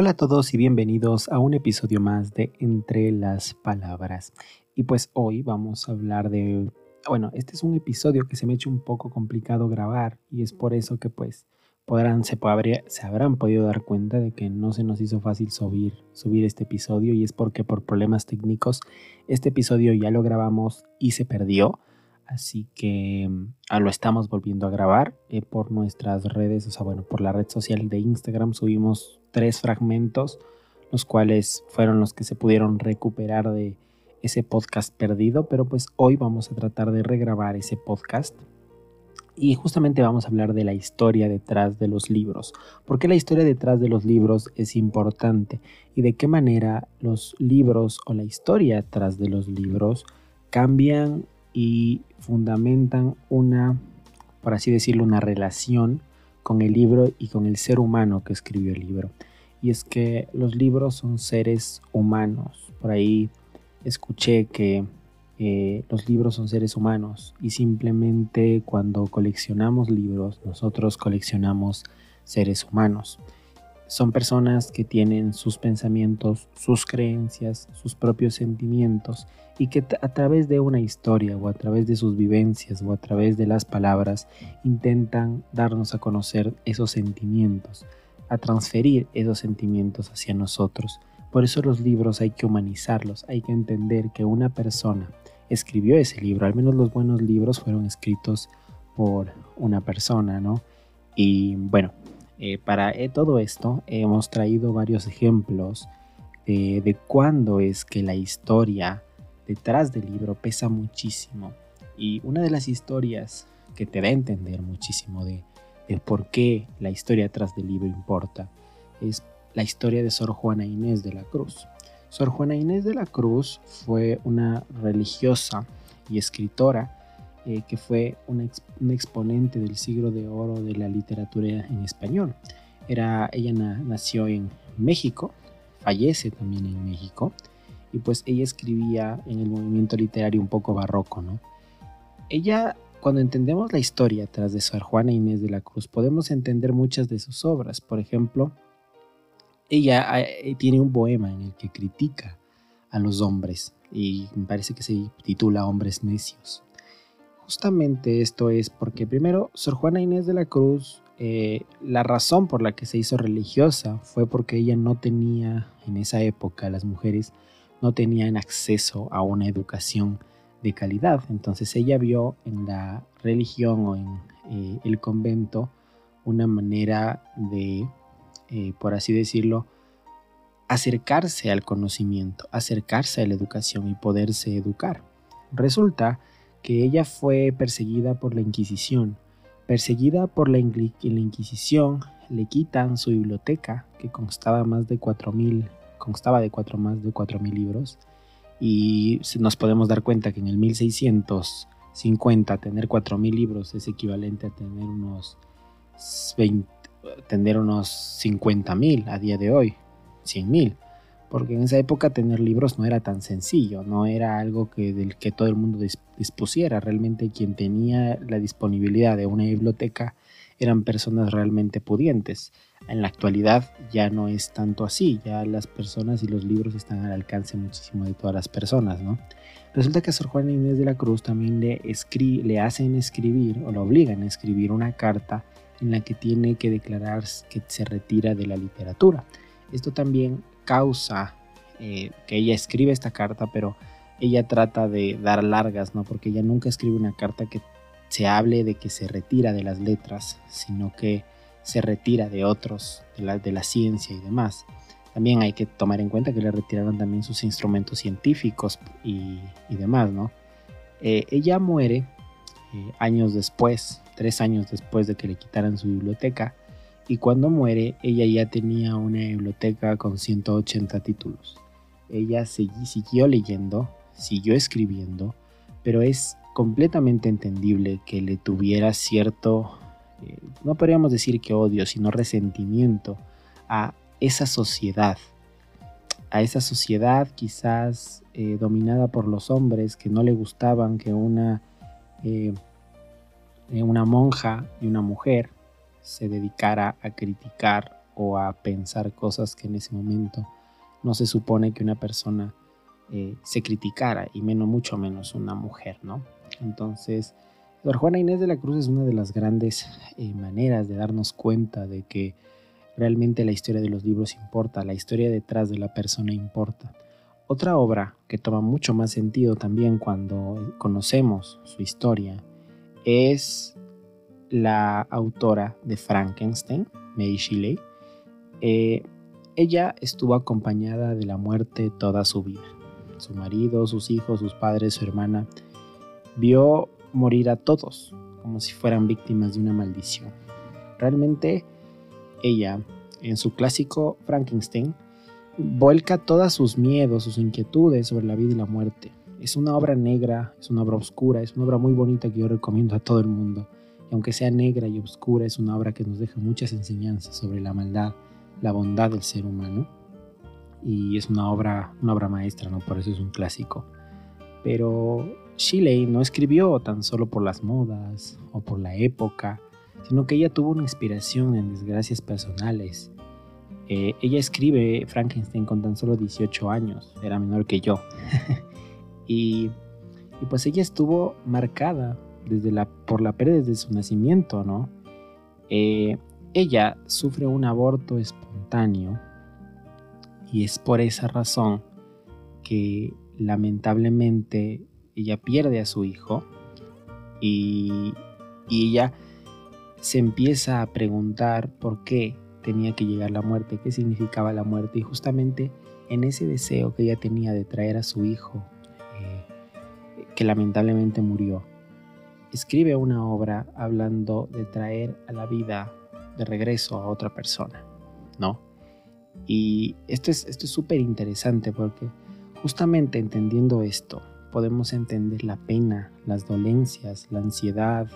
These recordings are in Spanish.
Hola a todos y bienvenidos a un episodio más de Entre las Palabras. Y pues hoy vamos a hablar de... Bueno, este es un episodio que se me ha hecho un poco complicado grabar y es por eso que pues podrán, se, se habrán podido dar cuenta de que no se nos hizo fácil subir, subir este episodio y es porque por problemas técnicos este episodio ya lo grabamos y se perdió. Así que ah, lo estamos volviendo a grabar eh, por nuestras redes, o sea, bueno, por la red social de Instagram subimos tres fragmentos, los cuales fueron los que se pudieron recuperar de ese podcast perdido, pero pues hoy vamos a tratar de regrabar ese podcast y justamente vamos a hablar de la historia detrás de los libros. ¿Por qué la historia detrás de los libros es importante? Y de qué manera los libros o la historia detrás de los libros cambian y fundamentan una, por así decirlo, una relación con el libro y con el ser humano que escribió el libro. Y es que los libros son seres humanos. Por ahí escuché que eh, los libros son seres humanos y simplemente cuando coleccionamos libros nosotros coleccionamos seres humanos. Son personas que tienen sus pensamientos, sus creencias, sus propios sentimientos y que a través de una historia o a través de sus vivencias o a través de las palabras intentan darnos a conocer esos sentimientos, a transferir esos sentimientos hacia nosotros. Por eso los libros hay que humanizarlos, hay que entender que una persona escribió ese libro, al menos los buenos libros fueron escritos por una persona, ¿no? Y bueno, eh, para eh, todo esto hemos traído varios ejemplos de, de cuándo es que la historia detrás del libro pesa muchísimo. Y una de las historias que te da a entender muchísimo de, de por qué la historia detrás del libro importa es la historia de Sor Juana Inés de la Cruz. Sor Juana Inés de la Cruz fue una religiosa y escritora eh, que fue un, exponente del siglo de oro de la literatura en español. Era, ella nació en México, fallece también en México, y pues ella escribía en el movimiento literario un poco barroco, ¿no? Ella, cuando entendemos la historia tras de Sor Juana Inés de la Cruz, podemos entender muchas de sus obras. Por ejemplo, ella eh, tiene un poema en el que critica a los hombres y me parece que se titula Hombres Necios. Justamente esto es porque primero Sor Juana Inés de la Cruz, eh, la razón por la que se hizo religiosa fue porque ella no tenía, en esa época las mujeres no tenían acceso a una educación de calidad. Entonces ella vio en la religión o en eh, el convento una manera de, eh, por así decirlo, acercarse al conocimiento, acercarse a la educación y poderse educar. Resulta que ella fue perseguida por la Inquisición. Perseguida por la, Inquisición, le quitan su biblioteca, que constaba, más de 4, constaba de cuatro, más de 4.000 libros, y nos podemos dar cuenta que en el 1650 tener 4.000 libros es equivalente a tener unos, 20, tener unos 50.000 a día de hoy, 100.000 porque en esa época tener libros no era tan sencillo, no era algo que, del que todo el mundo dispusiera, realmente quien tenía la disponibilidad de una biblioteca eran personas realmente pudientes. En la actualidad ya no es tanto así, ya las personas y los libros están al alcance muchísimo de todas las personas, ¿no? Resulta que a Sor Juana Inés de la Cruz también le, le hacen escribir o lo obligan a escribir una carta en la que tiene que declarar que se retira de la literatura. Esto también causa eh, que ella escribe esta carta, pero ella trata de dar largas, ¿no? Porque ella nunca escribe una carta que se hable de que se retira de las letras, sino que se retira de otros, de la, ciencia y demás. También hay que tomar en cuenta que le retiraron también sus instrumentos científicos y, demás, ¿no? Eh, ella muere eh, años después, tres años después de que le quitaran su biblioteca, y cuando muere ella ya tenía una biblioteca con 180 títulos. Ella siguió leyendo, siguió escribiendo, pero es completamente entendible que le tuviera cierto, eh, no podríamos decir que odio, sino resentimiento a esa sociedad, a esa sociedad quizás eh, dominada por los hombres que no le gustaban que una, eh, una monja y una mujer se dedicara a criticar o a pensar cosas que en ese momento no se supone que una persona eh, se criticara, y menos, mucho menos una mujer, ¿no? Entonces, Sor Juana Inés de la Cruz es una de las grandes eh, maneras de darnos cuenta de que realmente la historia de los libros importa, la historia detrás de la persona importa. Otra obra que toma mucho más sentido también cuando conocemos su historia es la autora de Frankenstein, Mary Shelley. Eh, ella estuvo acompañada de la muerte toda su vida. Su marido, sus hijos, sus padres, su hermana, vio morir a todos como si fueran víctimas de una maldición. Realmente ella, en su clásico Frankenstein, vuelca todos sus miedos, sus inquietudes sobre la vida y la muerte. Es una obra negra, es una obra oscura, es una obra muy bonita que yo recomiendo a todo el mundo. Aunque sea negra y oscura, es una obra que nos deja muchas enseñanzas sobre la maldad, la bondad del ser humano. Y es una obra, una obra maestra, ¿no? Por eso es un clásico. Pero Shelley no escribió tan solo por las modas o por la época, sino que ella tuvo una inspiración en desgracias personales. Eh, ella escribe Frankenstein con tan solo 18 años, era menor que yo. y, pues ella estuvo marcada desde por la pérdida de su nacimiento, ¿no? Eh, ella sufre un aborto espontáneo y es por esa razón que lamentablemente ella pierde a su hijo y, ella se empieza a preguntar por qué tenía que llegar la muerte, qué significaba la muerte y justamente en ese deseo que ella tenía de traer a su hijo, eh, que lamentablemente murió, escribe una obra hablando de traer a la vida de regreso a otra persona, ¿no? Y esto es súper interesante porque justamente entendiendo esto, podemos entender la pena, las dolencias, la ansiedad,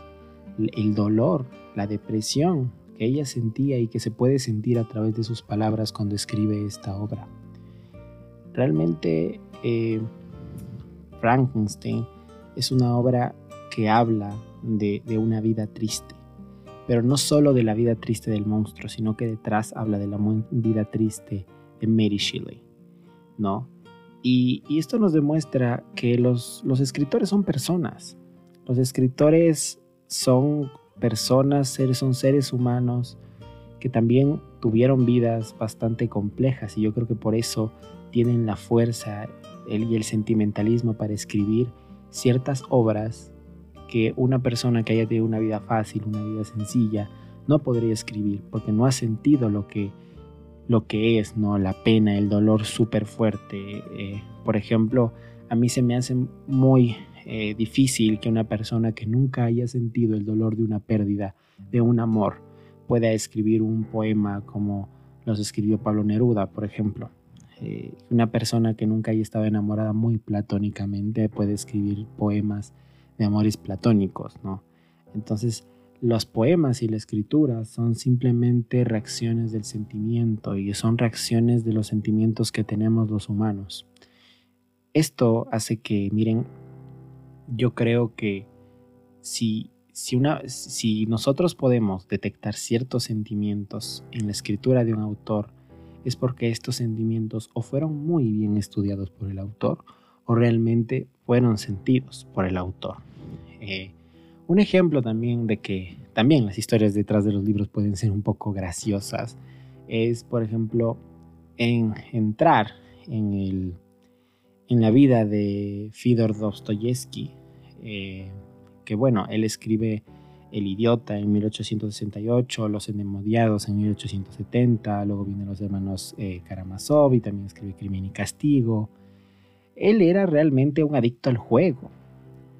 el dolor, la depresión que ella sentía y que se puede sentir a través de sus palabras cuando escribe esta obra. Realmente eh, Frankenstein es una obra que habla de, una vida triste, pero no solo de la vida triste del monstruo, sino que detrás habla de la vida triste de Mary Shelley, ¿no? Y, esto nos demuestra que los, escritores son personas. Los escritores son personas, son seres humanos que también tuvieron vidas bastante complejas y yo creo que por eso tienen la fuerza y el sentimentalismo para escribir ciertas obras que una persona que haya tenido una vida fácil, una vida sencilla, no podría escribir porque no ha sentido lo que lo que es, ¿no? La pena, el dolor súper fuerte. Eh, por ejemplo, a mí se me hace muy eh, difícil que una persona que nunca haya sentido el dolor de una pérdida, de un amor, pueda escribir un poema como los escribió Pablo Neruda, por ejemplo. Eh, una persona que nunca haya estado enamorada muy platónicamente puede escribir poemas de amores platónicos, ¿no? Entonces, los poemas y la escritura son simplemente reacciones del sentimiento y son reacciones de los sentimientos que tenemos los humanos. Esto hace que, miren, yo creo que si, si, nosotros podemos detectar ciertos sentimientos en la escritura de un autor, es porque estos sentimientos o fueron muy bien estudiados por el autor o realmente fueron sentidos por el autor. Eh, un ejemplo también de que también las historias detrás de los libros pueden ser un poco graciosas es, por ejemplo, en entrar en, el, en la vida de Fyodor Dostoyevsky, eh, que bueno, él escribe El idiota en 1868, Los endemoniados en 1870, luego vienen los hermanos eh, Karamazov y también escribe Crimen y Castigo. Él era realmente un adicto al juego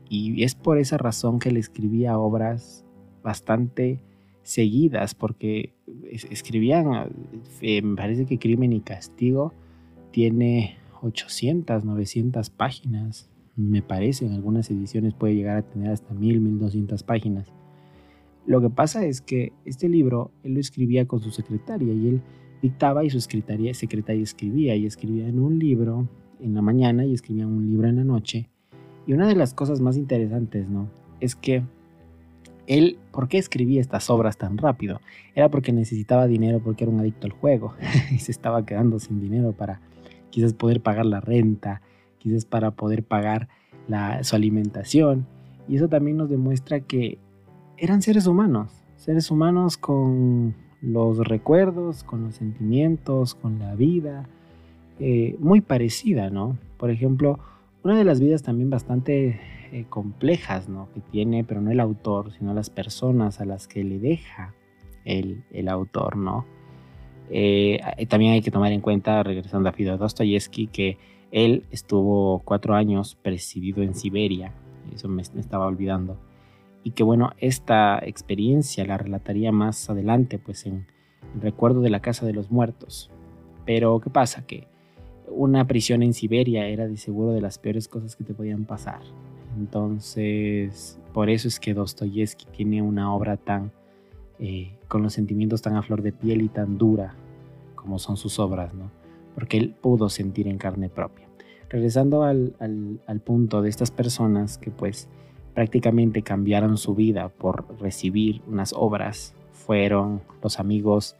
y es por esa razón que le escribía obras bastante seguidas, porque escribían, eh, me parece que Crimen y Castigo tiene 800, 900 páginas, me parece, en algunas ediciones puede llegar a tener hasta 1000, 1200 páginas. Lo que pasa es que este libro él lo escribía con su secretaria y él dictaba y su secretaria, secretaria escribía y escribía en un libro en la mañana y escribía un libro en la noche y una de las cosas más interesantes, ¿no? Es que él, ¿por qué escribía estas obras tan rápido? Era porque necesitaba dinero porque era un adicto al juego y se estaba quedando sin dinero para quizás poder pagar la renta, quizás para poder pagar su alimentación. Y eso también nos demuestra que eran seres humanos, seres humanos con los recuerdos, con los sentimientos, con la vida, eh, muy parecida, ¿no? Por ejemplo, una de las vidas también bastante eh, complejas, ¿no? Que tiene, pero no el autor, sino las personas a las que le deja el, autor, ¿no? Eh, también hay que tomar en cuenta, regresando a Fyodor Dostoyevsky, que él estuvo cuatro años presidido en Siberia, eso me, estaba olvidando, y que bueno, esta experiencia la relataría más adelante, pues en Recuerdo de la Casa de los Muertos. Pero, ¿qué pasa? Que una prisión en Siberia era de seguro de las peores cosas que te podían pasar. Entonces, por eso es que Dostoyevsky tiene una obra tan, eh, con los sentimientos tan a flor de piel y tan dura como son sus obras, ¿no? Porque él pudo sentir en carne propia. Regresando al, al punto de estas personas que pues prácticamente cambiaron su vida por recibir unas obras, fueron los amigos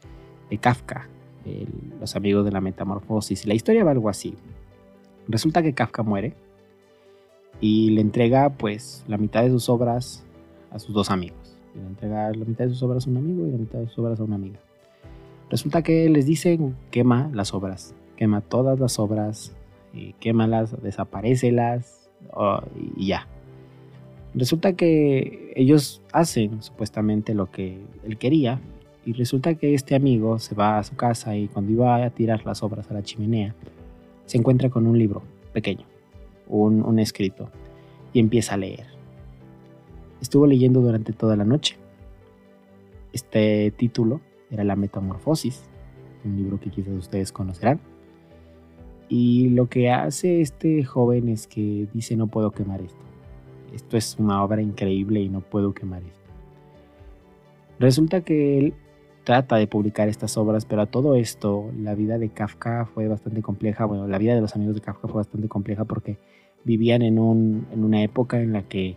de Kafka, los amigos de la metamorfosis. La historia va algo así. Resulta que Kafka muere y le entrega pues la mitad de sus obras a sus dos amigos. Le entrega la mitad de sus obras a un amigo y la mitad de sus obras a una amiga. Resulta que les dicen quema las obras, quema todas las obras, y quémalas, desaparecelas y ya. Resulta que ellos hacen supuestamente lo que él quería, y resulta que este amigo se va a su casa y cuando iba a tirar las obras a la chimenea, se encuentra con un libro pequeño, un, escrito, y empieza a leer. Estuvo leyendo durante toda la noche. Este título era La Metamorfosis, un libro que quizás ustedes conocerán. Y lo que hace este joven es que dice no puedo quemar esto. Esto es una obra increíble y no puedo quemar esto. Resulta que él trata de publicar estas obras, pero a todo esto la vida de Kafka fue bastante compleja, bueno, la vida de los amigos de Kafka fue bastante compleja porque vivían en, un, en una época en la que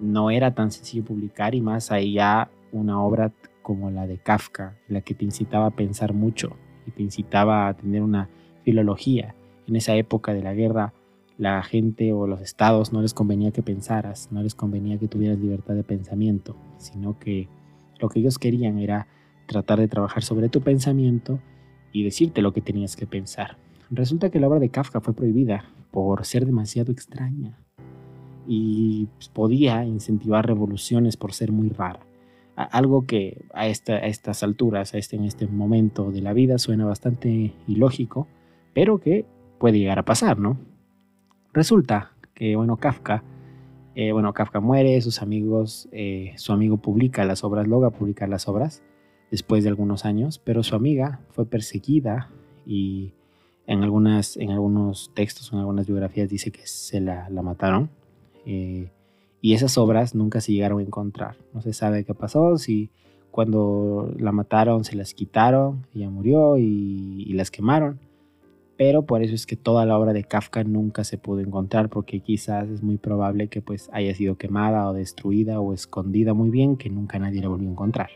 no era tan sencillo publicar y más allá una obra como la de Kafka, la que te incitaba a pensar mucho y te incitaba a tener una filología. En esa época de la guerra, la gente o los estados no les convenía que pensaras, no les convenía que tuvieras libertad de pensamiento, sino que lo que ellos querían era tratar de trabajar sobre tu pensamiento y decirte lo que tenías que pensar. Resulta que la obra de Kafka fue prohibida por ser demasiado extraña y podía incentivar revoluciones por ser muy rara. Algo que a, estas alturas, a este, en este momento de la vida, suena bastante ilógico, pero que puede llegar a pasar, ¿no? Resulta que, bueno, Kafka, eh, bueno, Kafka muere, sus amigos, eh, su amigo publica las obras, logra publicar las obras, después de algunos años, pero su amiga fue perseguida y en, algunas, en algunos textos, en algunas biografías dice que se la, mataron. Eh, y esas obras nunca se llegaron a encontrar. No se sabe qué pasó, si cuando la mataron se las quitaron, ella murió y, y las quemaron. Pero por eso es que toda la obra de Kafka nunca se pudo encontrar, porque quizás es muy probable que pues haya sido quemada o destruida o escondida muy bien, que nunca nadie la volvió a encontrar.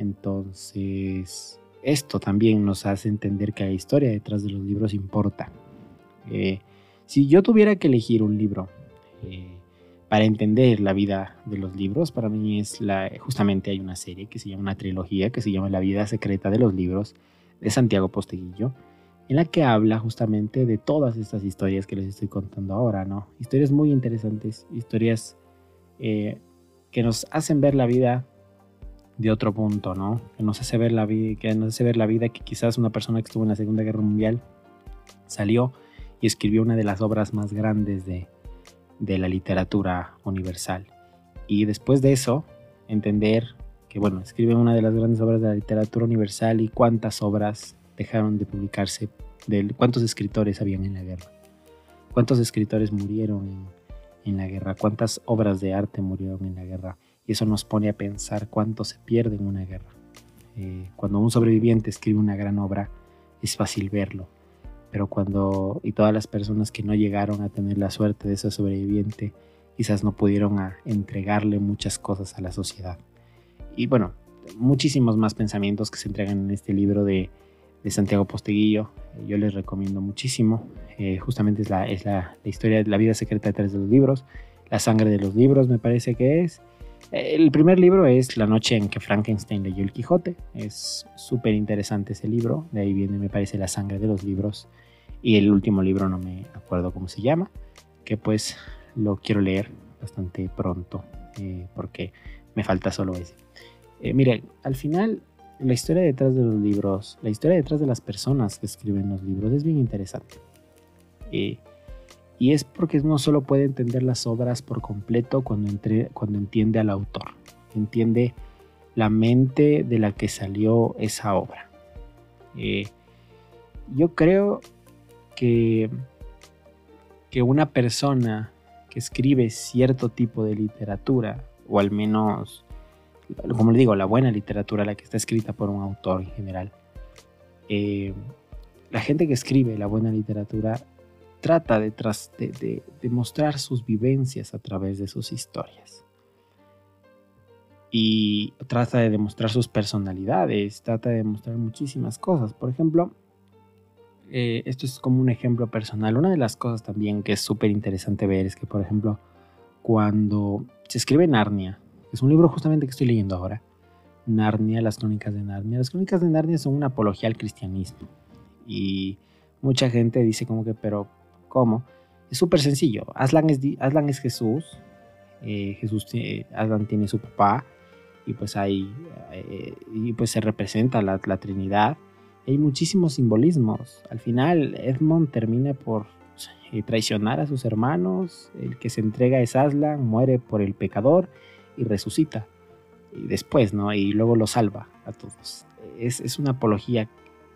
Entonces, esto también nos hace entender que la historia detrás de los libros importa. Eh, si yo tuviera que elegir un libro eh, para entender la vida de los libros, para mí es la, justamente hay una serie que se llama una trilogía que se llama La vida secreta de los libros de Santiago Posteguillo, en la que habla justamente de todas estas historias que les estoy contando ahora, ¿no? Historias muy interesantes, historias eh, que nos hacen ver la vida de otro punto, ¿no? Que nos hace ver la vida, que nos hace ver la vida que quizás una persona que estuvo en la Segunda Guerra Mundial salió y escribió una de las obras más grandes de, de la literatura universal. Y después de eso, entender que, bueno, escribe una de las grandes obras de la literatura universal y cuántas obras dejaron de publicarse, de cuántos escritores habían en la guerra, cuántos escritores murieron en, en la guerra, cuántas obras de arte murieron en la guerra eso nos pone a pensar cuánto se pierde en una guerra. Eh, cuando un sobreviviente escribe una gran obra, es fácil verlo. Pero cuando, y todas las personas que no llegaron a tener la suerte de ese sobreviviente, quizás no pudieron entregarle muchas cosas a la sociedad. Y bueno, muchísimos más pensamientos que se entregan en este libro de, Santiago Posteguillo. Yo les recomiendo muchísimo. Eh, justamente es, la, es la, historia de la vida secreta detrás de los libros, la sangre de los libros me parece que es. El primer libro es La noche en que Frankenstein leyó el Quijote. Es súper interesante ese libro. De ahí viene, me parece, La sangre de los libros. Y el último libro no me acuerdo cómo se llama. Que pues lo quiero leer bastante pronto. Eh, porque me falta solo ese. Eh, mire, al final la historia detrás de los libros, la historia detrás de las personas que escriben los libros es bien interesante. Eh, y es porque uno solo puede entender las obras por completo cuando, cuando entiende al autor, entiende la mente de la que salió esa obra. Eh, yo creo que, que una persona que escribe cierto tipo de literatura, o al menos como le digo, la buena literatura, la que está escrita por un autor en general. Eh, la gente que escribe la buena literatura trata de, de, mostrar sus vivencias a través de sus historias. Y trata de demostrar sus personalidades, trata de demostrar muchísimas cosas. Por ejemplo, eh, esto es como un ejemplo personal. Una de las cosas también que es súper interesante ver es que, por ejemplo, cuando se escribe Narnia, es un libro justamente que estoy leyendo ahora. Narnia, las crónicas de Narnia. Las crónicas de Narnia son una apología al cristianismo. Y mucha gente dice como que, pero ¿cómo? Es súper sencillo. Aslan es, Aslan es Jesús. Eh, Jesús, Aslan tiene su papá. Y pues ahí, eh, y pues se representa la, la Trinidad. Hay muchísimos simbolismos. Al final, Edmond termina por eh, traicionar a sus hermanos. El que se entrega es Aslan, muere por el pecador y resucita. Y después, ¿no? Y luego lo salva a todos. Es, una apología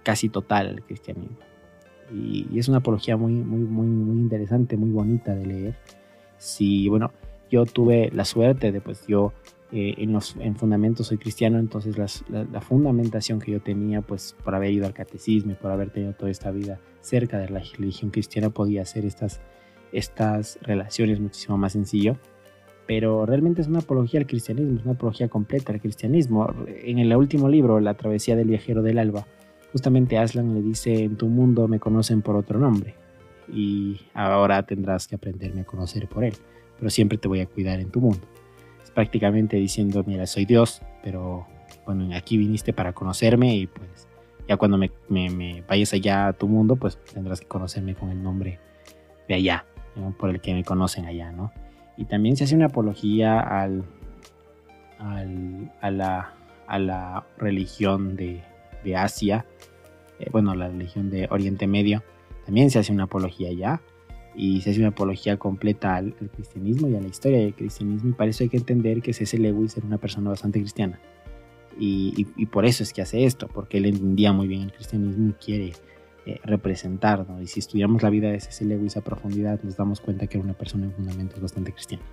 casi total al cristianismo. Y, es una apología muy, muy, muy, muy interesante, muy bonita de leer. Si, bueno, yo tuve la suerte de, pues yo eh, en los en fundamentos soy cristiano, entonces la, fundamentación que yo tenía, pues por haber ido al catecismo y por haber tenido toda esta vida cerca de la religión cristiana, podía hacer estas, estas relaciones muchísimo más sencillo pero realmente es una apología al cristianismo, es una apología completa al cristianismo. En el último libro, La travesía del viajero del alba, justamente Aslan le dice, en tu mundo me conocen por otro nombre y ahora tendrás que aprenderme a conocer por él, pero siempre te voy a cuidar en tu mundo. Es prácticamente diciendo, mira, soy Dios, pero bueno, aquí viniste para conocerme y pues ya cuando me, vayas allá a tu mundo, pues tendrás que conocerme con el nombre de allá, por el que me conocen allá, ¿no? Y también se hace una apología al, a, la, religión de, Asia, eh, bueno, la religión de Oriente Medio. También se hace una apología ya y se hace una apología completa al, cristianismo y a la historia del cristianismo. Y para eso hay que entender que C.S. Lewis era una persona bastante cristiana. Y, por eso es que hace esto, porque él entendía muy bien el cristianismo y quiere eh, representar, Y si estudiamos la vida de C.C. Lewis a profundidad, nos damos cuenta que era una persona en fundamentos bastante cristiana.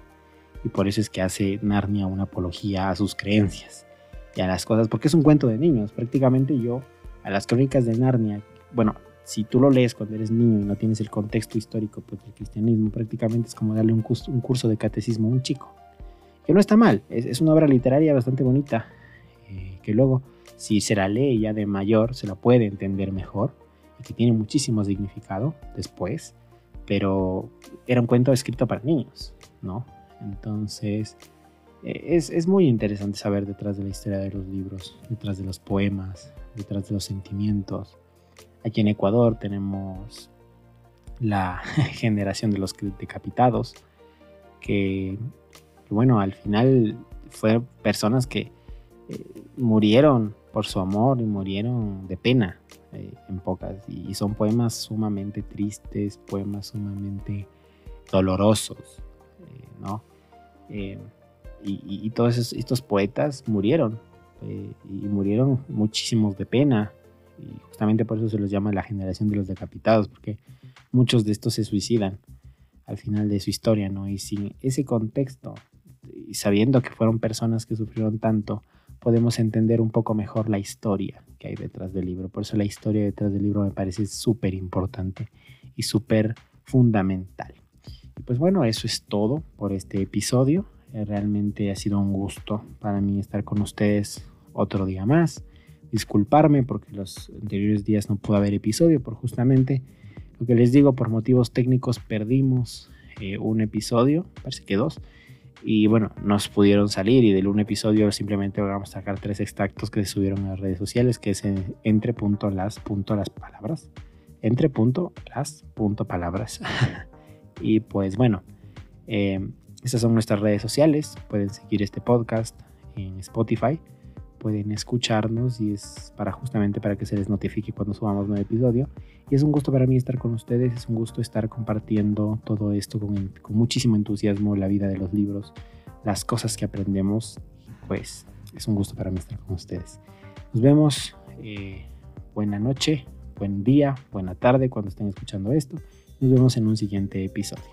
Y por eso es que hace Narnia una apología a sus creencias y a las cosas, porque es un cuento de niños. Prácticamente yo, a las crónicas de Narnia, bueno, si tú lo lees cuando eres niño y no tienes el contexto histórico pues, del cristianismo, prácticamente es como darle un curso, un curso de catecismo a un chico. Que no está mal, es, una obra literaria bastante bonita, eh, que luego, si se la lee ya de mayor, se la puede entender mejor que tiene muchísimo significado después, pero era un cuento escrito para niños, ¿no? Entonces, es, es, muy interesante saber detrás de la historia de los libros, detrás de los poemas, detrás de los sentimientos. Aquí en Ecuador tenemos la generación de los decapitados, que, que bueno, al final fueron personas que eh, murieron por su amor y murieron de pena, eh, en pocas. Y, son poemas sumamente tristes, poemas sumamente dolorosos, eh, ¿no? Eh, y, todos estos poetas murieron, y murieron muchísimos de pena. Y justamente por eso se los llama la generación de los decapitados, porque muchos de estos se suicidan al final de su historia, ¿no? Y sin ese contexto, y sabiendo que fueron personas que sufrieron tanto, podemos entender un poco mejor la historia que hay detrás del libro. Por eso la historia detrás del libro me parece súper importante y súper fundamental. Pues bueno, eso es todo por este episodio. Eh, realmente ha sido un gusto para mí estar con ustedes otro día más. Disculparme porque los anteriores días no pudo haber episodio por justamente lo que les digo, por motivos técnicos perdimos eh, un episodio, parece que dos. Y bueno, nos pudieron salir y del un episodio simplemente vamos a sacar tres extractos que se subieron a las redes sociales, que es entre punto las punto las palabras. Entre punto las punto palabras. y pues bueno, eh, estas son nuestras redes sociales. Pueden seguir este podcast en Spotify. Pueden escucharnos y es para justamente para que se les notifique cuando subamos un episodio. Y es un gusto para mí estar con ustedes, es un gusto estar compartiendo todo esto con, con muchísimo entusiasmo, la vida de los libros, las cosas que aprendemos. Pues es un gusto para mí estar con ustedes. Nos vemos. Eh, buena noche, buen día, buena tarde cuando estén escuchando esto. Nos vemos en un siguiente episodio.